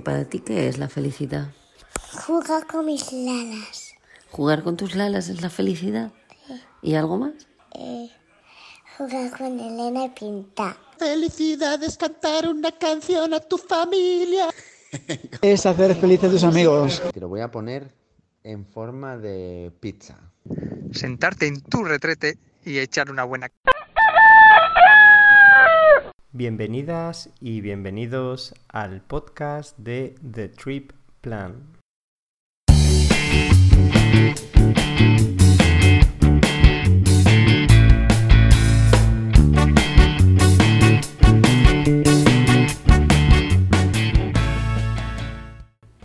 para ti qué es la felicidad? Jugar con mis lalas. ¿Jugar con tus lalas es la felicidad? ¿Y algo más? Eh, jugar con Elena y pintar. Felicidad es cantar una canción a tu familia. Es hacer felices a tus amigos. Te lo voy a poner en forma de pizza. Sentarte en tu retrete y echar una buena... Bienvenidas y bienvenidos al podcast de The Trip Plan.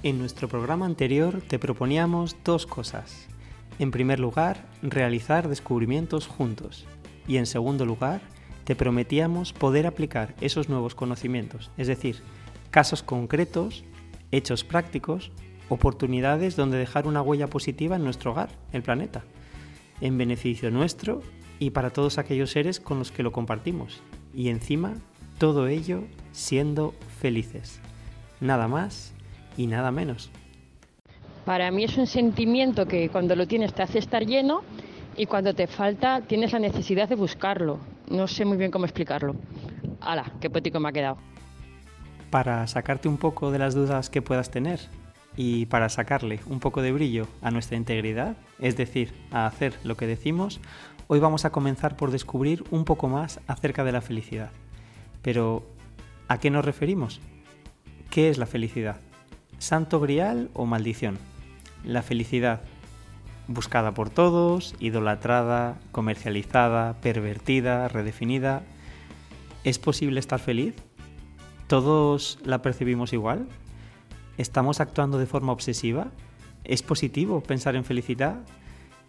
En nuestro programa anterior te proponíamos dos cosas. En primer lugar, realizar descubrimientos juntos. Y en segundo lugar, te prometíamos poder aplicar esos nuevos conocimientos, es decir, casos concretos, hechos prácticos, oportunidades donde dejar una huella positiva en nuestro hogar, el planeta, en beneficio nuestro y para todos aquellos seres con los que lo compartimos. Y encima, todo ello siendo felices. Nada más y nada menos. Para mí es un sentimiento que cuando lo tienes te hace estar lleno y cuando te falta tienes la necesidad de buscarlo. No sé muy bien cómo explicarlo. ¡Hala! ¡Qué poético me ha quedado! Para sacarte un poco de las dudas que puedas tener y para sacarle un poco de brillo a nuestra integridad, es decir, a hacer lo que decimos, hoy vamos a comenzar por descubrir un poco más acerca de la felicidad. Pero, ¿a qué nos referimos? ¿Qué es la felicidad? ¿Santo grial o maldición? La felicidad, buscada por todos, idolatrada, comercializada, pervertida, redefinida. ¿Es posible estar feliz? ¿Todos la percibimos igual? ¿Estamos actuando de forma obsesiva? ¿Es positivo pensar en felicidad?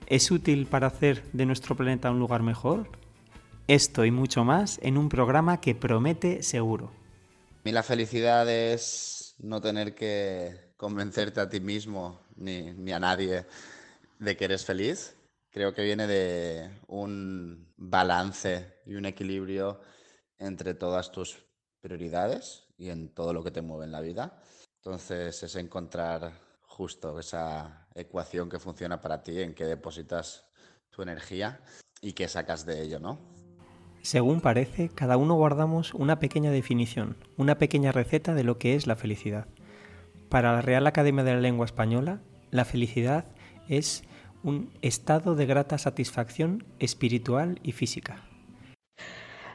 ¿Es útil para hacer de nuestro planeta un lugar mejor? Esto y mucho más en un programa que promete seguro. A mí la felicidad es no tener que convencerte a ti mismo ni, ni a nadie de que eres feliz. Creo que viene de un balance y un equilibrio entre todas tus prioridades y en todo lo que te mueve en la vida. Entonces es encontrar justo esa ecuación que funciona para ti, en que depositas tu energía y qué sacas de ello, ¿no? Según parece, cada uno guardamos una pequeña definición, una pequeña receta de lo que es la felicidad. Para la Real Academia de la Lengua Española, la felicidad es un estado de grata satisfacción espiritual y física.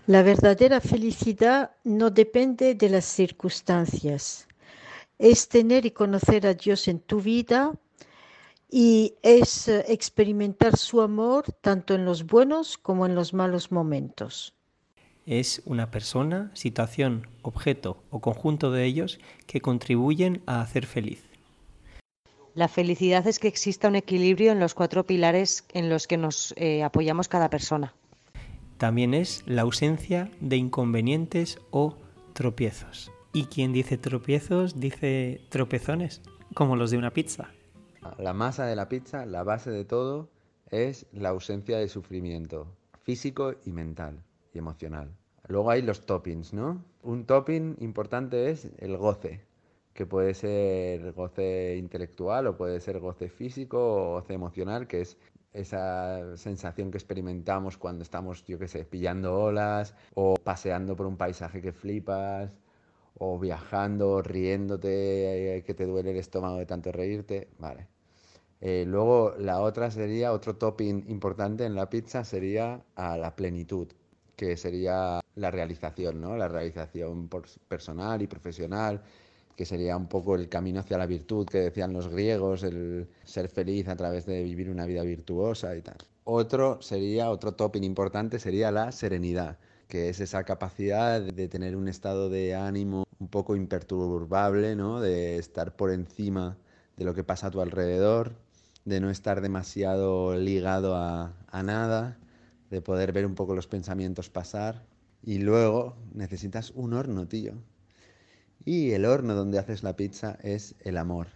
La verdadera felicidad no depende de las circunstancias. Es tener y conocer a Dios en tu vida y es eh, experimentar su amor tanto en los buenos como en los malos momentos. Es una persona, situación, objeto o conjunto de ellos que contribuyen a hacer feliz. La felicidad es que exista un equilibrio en los cuatro pilares en los que nos eh, apoyamos cada persona. También es la ausencia de inconvenientes o tropiezos. Y quien dice tropiezos dice tropezones, como los de una pizza. La masa de la pizza, la base de todo, es la ausencia de sufrimiento físico y mental y emocional. Luego hay los toppings, ¿no? Un topping importante es el goce, que puede ser goce intelectual o puede ser goce físico o goce emocional, que es esa sensación que experimentamos cuando estamos, yo qué sé, pillando olas o paseando por un paisaje que flipas o viajando, riéndote, eh, que te duele el estómago de tanto reírte, vale. Eh, luego la otra sería, otro topping importante en la pizza sería a la plenitud, que sería la realización, ¿no? La realización personal y profesional, que sería un poco el camino hacia la virtud que decían los griegos, el ser feliz a través de vivir una vida virtuosa y tal. Otro sería, otro topping importante sería la serenidad, que es esa capacidad de tener un estado de ánimo un poco imperturbable, ¿no? De estar por encima de lo que pasa a tu alrededor, de no estar demasiado ligado a, a nada, de poder ver un poco los pensamientos pasar. Y luego necesitas un horno, tío. Y el horno donde haces la pizza es el amor.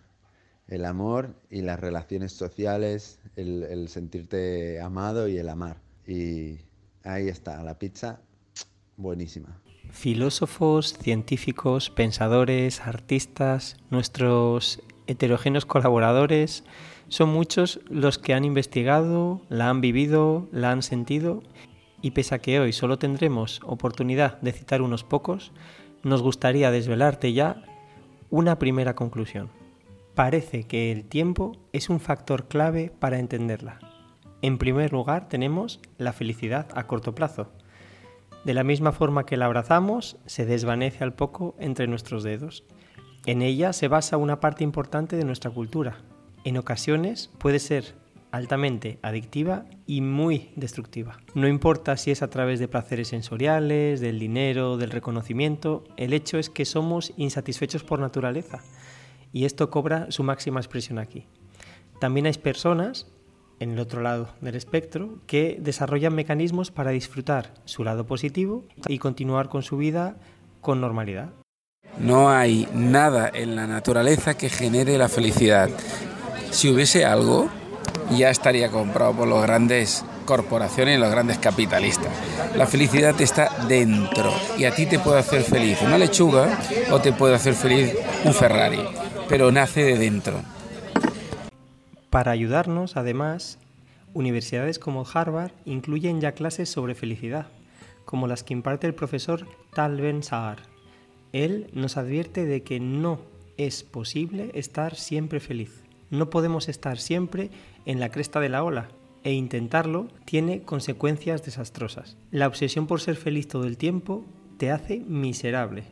El amor y las relaciones sociales, el, sentirte amado y el amar. Y ahí está, la pizza buenísima. Filósofos, científicos, pensadores, artistas, nuestros heterogéneos colaboradores, son muchos los que han investigado, la han vivido, la han sentido y pese a que hoy solo tendremos oportunidad de citar unos pocos, nos gustaría desvelarte ya una primera conclusión. Parece que el tiempo es un factor clave para entenderla. En primer lugar tenemos la felicidad a corto plazo. De la misma forma que la abrazamos, se desvanece al poco entre nuestros dedos. En ella se basa una parte importante de nuestra cultura. En ocasiones puede ser altamente adictiva y muy destructiva. No importa si es a través de placeres sensoriales, del dinero, del reconocimiento, el hecho es que somos insatisfechos por naturaleza y esto cobra su máxima expresión aquí. También hay personas, en el otro lado del espectro, que desarrollan mecanismos para disfrutar su lado positivo y continuar con su vida con normalidad. No hay nada en la naturaleza que genere la felicidad. Si hubiese algo, ya estaría comprado por las grandes corporaciones y los grandes capitalistas. La felicidad está dentro y a ti te puede hacer feliz una lechuga o te puede hacer feliz un Ferrari, pero nace de dentro. Para ayudarnos, además, universidades como Harvard incluyen ya clases sobre felicidad, como las que imparte el profesor Tal Ben Sahar. Él nos advierte de que no es posible estar siempre feliz. No podemos estar siempre en la cresta de la ola e intentarlo tiene consecuencias desastrosas. La obsesión por ser feliz todo el tiempo te hace miserable.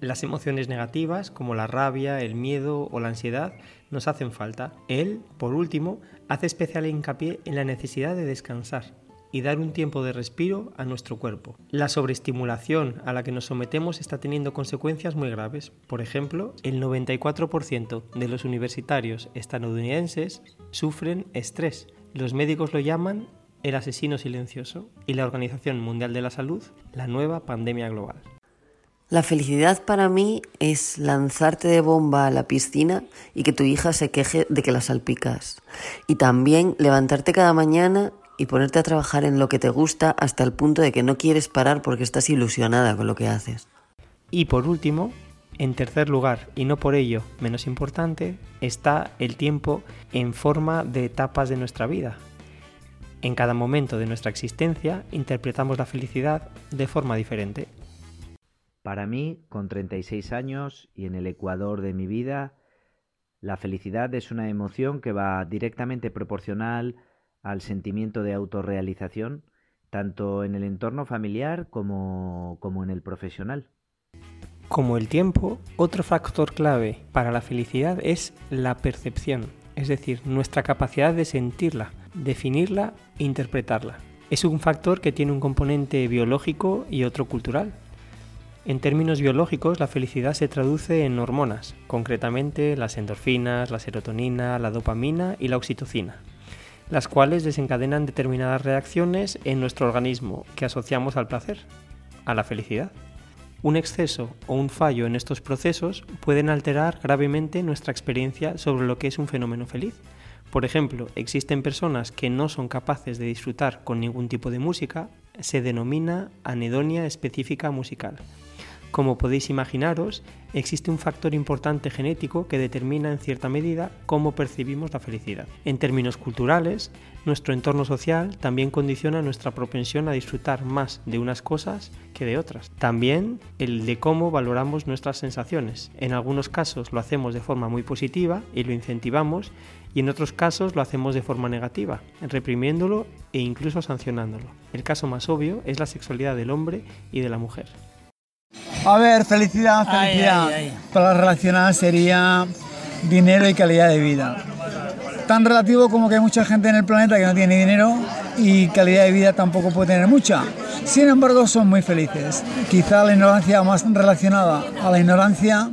Las emociones negativas como la rabia, el miedo o la ansiedad nos hacen falta. Él, por último, hace especial hincapié en la necesidad de descansar y dar un tiempo de respiro a nuestro cuerpo. La sobreestimulación a la que nos sometemos está teniendo consecuencias muy graves. Por ejemplo, el 94% de los universitarios estadounidenses sufren estrés. Los médicos lo llaman el asesino silencioso y la Organización Mundial de la Salud la nueva pandemia global. La felicidad para mí es lanzarte de bomba a la piscina y que tu hija se queje de que la salpicas. Y también levantarte cada mañana y ponerte a trabajar en lo que te gusta hasta el punto de que no quieres parar porque estás ilusionada con lo que haces. Y por último, en tercer lugar, y no por ello menos importante, está el tiempo en forma de etapas de nuestra vida. En cada momento de nuestra existencia interpretamos la felicidad de forma diferente. Para mí, con 36 años y en el ecuador de mi vida, la felicidad es una emoción que va directamente proporcional al sentimiento de autorrealización, tanto en el entorno familiar como, como en el profesional. Como el tiempo, otro factor clave para la felicidad es la percepción, es decir, nuestra capacidad de sentirla, definirla e interpretarla. Es un factor que tiene un componente biológico y otro cultural. En términos biológicos, la felicidad se traduce en hormonas, concretamente las endorfinas, la serotonina, la dopamina y la oxitocina las cuales desencadenan determinadas reacciones en nuestro organismo que asociamos al placer, a la felicidad. Un exceso o un fallo en estos procesos pueden alterar gravemente nuestra experiencia sobre lo que es un fenómeno feliz. Por ejemplo, existen personas que no son capaces de disfrutar con ningún tipo de música, se denomina anedonia específica musical. Como podéis imaginaros, existe un factor importante genético que determina en cierta medida cómo percibimos la felicidad. En términos culturales, nuestro entorno social también condiciona nuestra propensión a disfrutar más de unas cosas que de otras. También el de cómo valoramos nuestras sensaciones. En algunos casos lo hacemos de forma muy positiva y lo incentivamos y en otros casos lo hacemos de forma negativa, reprimiéndolo e incluso sancionándolo. El caso más obvio es la sexualidad del hombre y de la mujer. A ver, felicidad, felicidad. Para las relacionadas sería dinero y calidad de vida. Tan relativo como que hay mucha gente en el planeta que no tiene dinero y calidad de vida tampoco puede tener mucha. Sin embargo, son muy felices. Quizá la ignorancia más relacionada a la ignorancia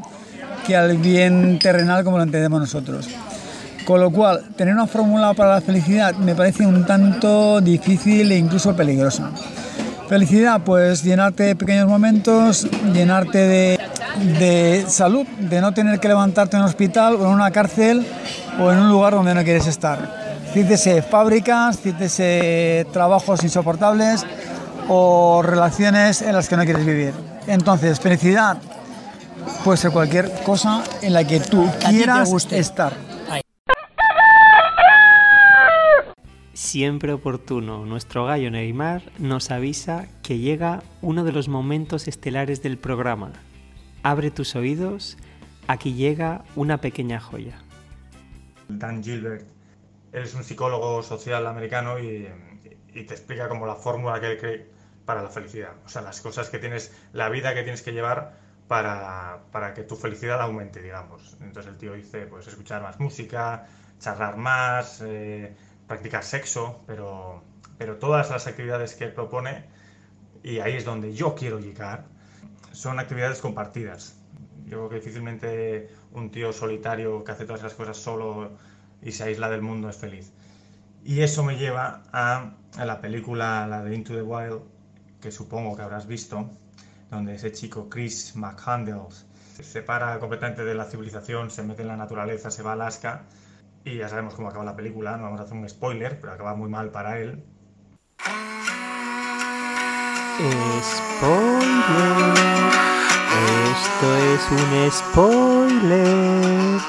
que al bien terrenal como lo entendemos nosotros. Con lo cual, tener una fórmula para la felicidad me parece un tanto difícil e incluso peligroso. Felicidad, pues llenarte de pequeños momentos, llenarte de, salud, de no tener que levantarte en un hospital o en una cárcel o en un lugar donde no quieres estar. Cítese fábricas, cítese trabajos insoportables o relaciones en las que no quieres vivir. Entonces, felicidad puede ser cualquier cosa en la que tú quieras estar. Siempre oportuno, nuestro gallo Neymar nos avisa que llega uno de los momentos estelares del programa. Abre tus oídos, aquí llega una pequeña joya. Dan Gilbert. Es un psicólogo social americano y, y te explica como la fórmula que él cree para la felicidad. O sea, las cosas que tienes, la vida que tienes que llevar para, para que tu felicidad aumente, digamos. Entonces el tío dice, pues escuchar más música, charlar más, eh, practicar sexo, pero, pero todas las actividades que él propone, y ahí es donde yo quiero llegar, son actividades compartidas. Yo creo que difícilmente un tío solitario que hace todas esas cosas solo y se aísla del mundo es feliz. Y eso me lleva a, la película, la de Into the Wild, que supongo que habrás visto, donde ese chico Chris McHandle se separa completamente de la civilización, se mete en la naturaleza, se va a Alaska y ya sabemos cómo acaba la película, no vamos a hacer un spoiler, pero acaba muy mal para él. Spoiler. Esto es un spoiler.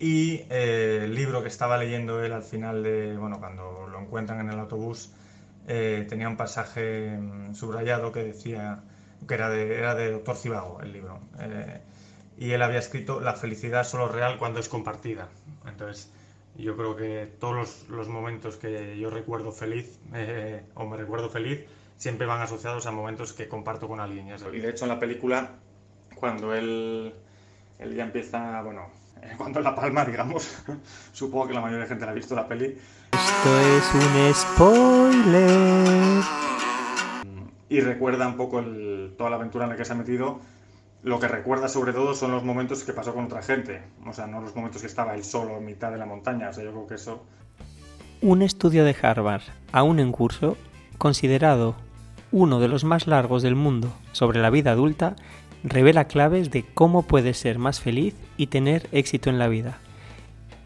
Y eh, el libro que estaba leyendo él al final de, bueno, cuando lo encuentran en el autobús, eh, tenía un pasaje mm, subrayado que decía, que era de, era de Doctor Cibago, el libro. Eh, y él había escrito, la felicidad solo es real cuando es compartida. Entonces, yo creo que todos los, los momentos que yo recuerdo feliz, eh, o me recuerdo feliz, siempre van asociados a momentos que comparto con alguien. ya. Y de hecho en la película, cuando él, él ya empieza, bueno, eh, cuando la palma, digamos, supongo que la mayoría de gente la ha visto la peli, Esto es un spoiler. y recuerda un poco el- toda la aventura en la que se ha metido. Lo que recuerda sobre todo son los momentos que pasó con otra gente, o sea, no los momentos que estaba él solo en mitad de la montaña, o sea, yo creo que eso Un estudio de Harvard, aún en curso, considerado uno de los más largos del mundo sobre la vida adulta, revela claves de cómo puedes ser más feliz y tener éxito en la vida.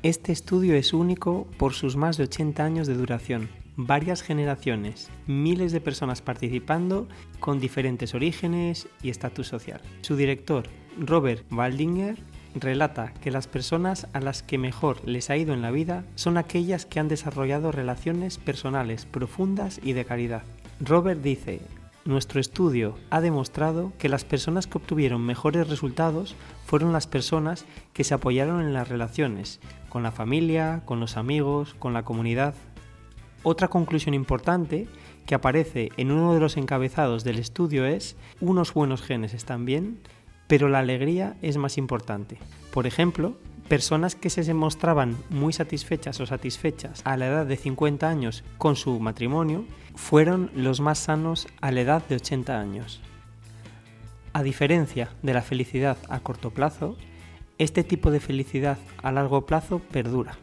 Este estudio es único por sus más de 80 años de duración, varias generaciones, miles de personas participando con diferentes orígenes y estatus social. Su director, Robert Waldinger, relata que las personas a las que mejor les ha ido en la vida son aquellas que han desarrollado relaciones personales profundas y de caridad. Robert dice, nuestro estudio ha demostrado que las personas que obtuvieron mejores resultados fueron las personas que se apoyaron en las relaciones, con la familia, con los amigos, con la comunidad. Otra conclusión importante que aparece en uno de los encabezados del estudio es, unos buenos genes están bien, pero la alegría es más importante. Por ejemplo, personas que se mostraban muy satisfechas o satisfechas a la edad de 50 años con su matrimonio fueron los más sanos a la edad de 80 años. A diferencia de la felicidad a corto plazo, este tipo de felicidad a largo plazo perdura,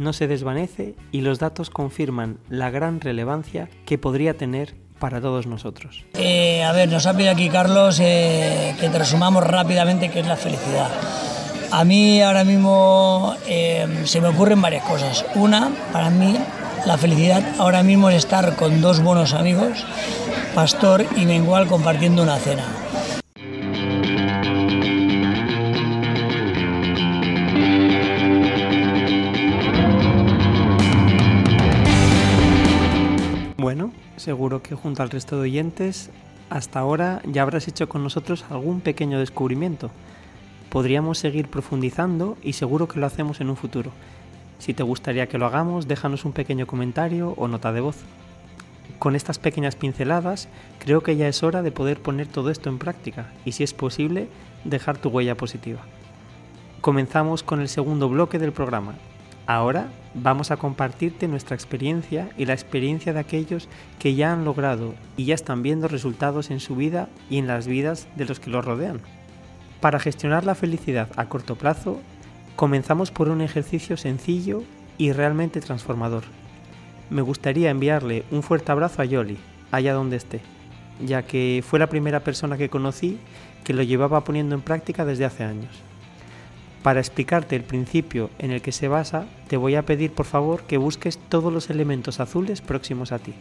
no se desvanece y los datos confirman la gran relevancia que podría tener para todos nosotros. Eh, a ver, nos ha pedido aquí Carlos eh, que te resumamos rápidamente qué es la felicidad. A mí ahora mismo eh, se me ocurren varias cosas. Una, para mí, la felicidad ahora mismo es estar con dos buenos amigos, Pastor y Mengual, compartiendo una cena. Seguro que junto al resto de oyentes, hasta ahora ya habrás hecho con nosotros algún pequeño descubrimiento. Podríamos seguir profundizando y seguro que lo hacemos en un futuro. Si te gustaría que lo hagamos, déjanos un pequeño comentario o nota de voz. Con estas pequeñas pinceladas, creo que ya es hora de poder poner todo esto en práctica y, si es posible, dejar tu huella positiva. Comenzamos con el segundo bloque del programa. Ahora vamos a compartirte nuestra experiencia y la experiencia de aquellos que ya han logrado y ya están viendo resultados en su vida y en las vidas de los que los rodean. Para gestionar la felicidad a corto plazo, comenzamos por un ejercicio sencillo y realmente transformador. Me gustaría enviarle un fuerte abrazo a Yoli, allá donde esté, ya que fue la primera persona que conocí que lo llevaba poniendo en práctica desde hace años. Para explicarte el principio en el que se basa, te voy a pedir por favor que busques todos los elementos azules próximos a ti.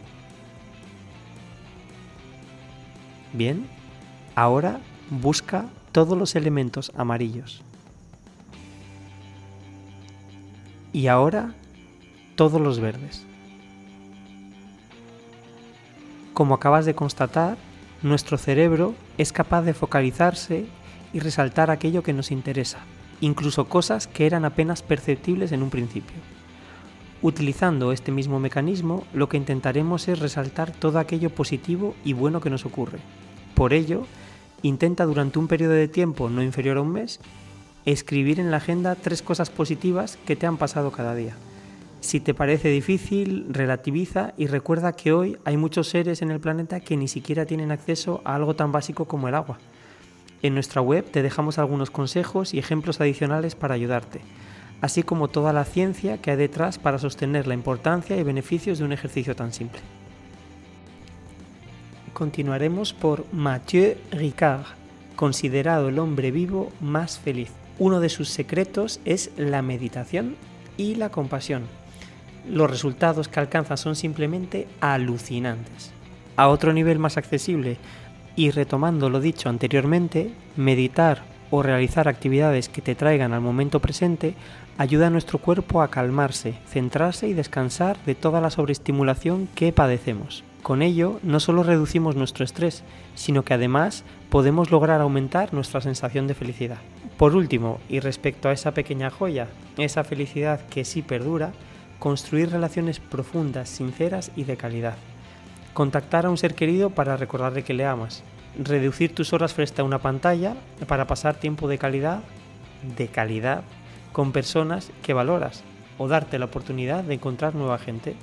Bien, ahora busca todos los elementos amarillos. Y ahora todos los verdes. Como acabas de constatar, nuestro cerebro es capaz de focalizarse y resaltar aquello que nos interesa, incluso cosas que eran apenas perceptibles en un principio. Utilizando este mismo mecanismo, lo que intentaremos es resaltar todo aquello positivo y bueno que nos ocurre. Por ello, intenta durante un periodo de tiempo no inferior a un mes escribir en la agenda tres cosas positivas que te han pasado cada día. Si te parece difícil, relativiza y recuerda que hoy hay muchos seres en el planeta que ni siquiera tienen acceso a algo tan básico como el agua. En nuestra web te dejamos algunos consejos y ejemplos adicionales para ayudarte así como toda la ciencia que hay detrás para sostener la importancia y beneficios de un ejercicio tan simple. Continuaremos por Mathieu Ricard, considerado el hombre vivo más feliz. Uno de sus secretos es la meditación y la compasión. Los resultados que alcanza son simplemente alucinantes. A otro nivel más accesible, y retomando lo dicho anteriormente, meditar o realizar actividades que te traigan al momento presente ayuda a nuestro cuerpo a calmarse, centrarse y descansar de toda la sobreestimulación que padecemos. Con ello, no solo reducimos nuestro estrés, sino que además podemos lograr aumentar nuestra sensación de felicidad. Por último, y respecto a esa pequeña joya, esa felicidad que sí perdura, construir relaciones profundas, sinceras y de calidad. Contactar a un ser querido para recordarle que le amas. Reducir tus horas frente a una pantalla para pasar tiempo de calidad, de calidad con personas que valoras o darte la oportunidad de encontrar nueva gente.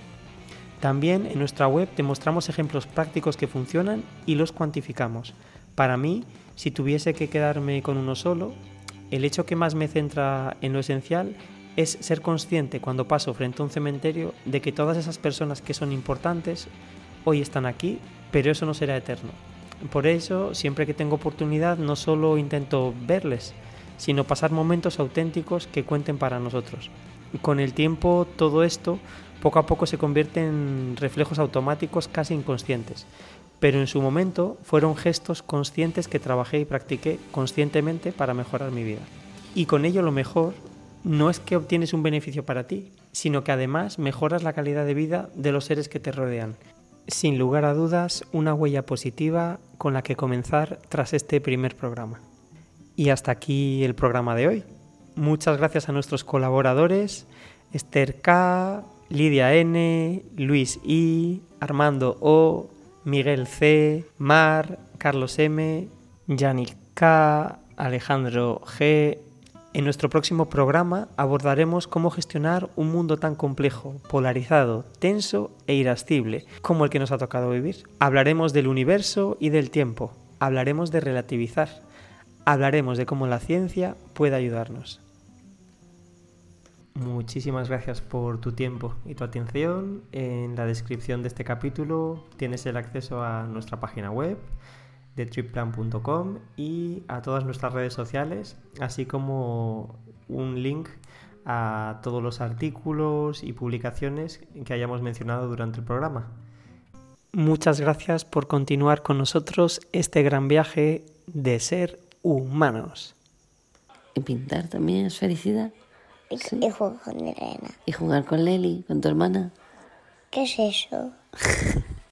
También en nuestra web te mostramos ejemplos prácticos que funcionan y los cuantificamos. Para mí, si tuviese que quedarme con uno solo, el hecho que más me centra en lo esencial es ser consciente cuando paso frente a un cementerio de que todas esas personas que son importantes hoy están aquí, pero eso no será eterno. Por eso, siempre que tengo oportunidad, no solo intento verles, sino pasar momentos auténticos que cuenten para nosotros. Con el tiempo todo esto poco a poco se convierte en reflejos automáticos casi inconscientes, pero en su momento fueron gestos conscientes que trabajé y practiqué conscientemente para mejorar mi vida. Y con ello lo mejor no es que obtienes un beneficio para ti, sino que además mejoras la calidad de vida de los seres que te rodean. Sin lugar a dudas, una huella positiva con la que comenzar tras este primer programa. Y hasta aquí el programa de hoy. Muchas gracias a nuestros colaboradores, Esther K, Lidia N, Luis I, Armando O, Miguel C, Mar, Carlos M, Yannick K, Alejandro G. En nuestro próximo programa abordaremos cómo gestionar un mundo tan complejo, polarizado, tenso e irascible como el que nos ha tocado vivir. Hablaremos del universo y del tiempo. Hablaremos de relativizar hablaremos de cómo la ciencia puede ayudarnos. Muchísimas gracias por tu tiempo y tu atención. En la descripción de este capítulo tienes el acceso a nuestra página web de tripplan.com y a todas nuestras redes sociales, así como un link a todos los artículos y publicaciones que hayamos mencionado durante el programa. Muchas gracias por continuar con nosotros este gran viaje de ser humanos. ¿Y pintar también es felicidad? Y, jugar con Elena. ¿Y jugar con Leli, con tu hermana? ¿Qué es eso?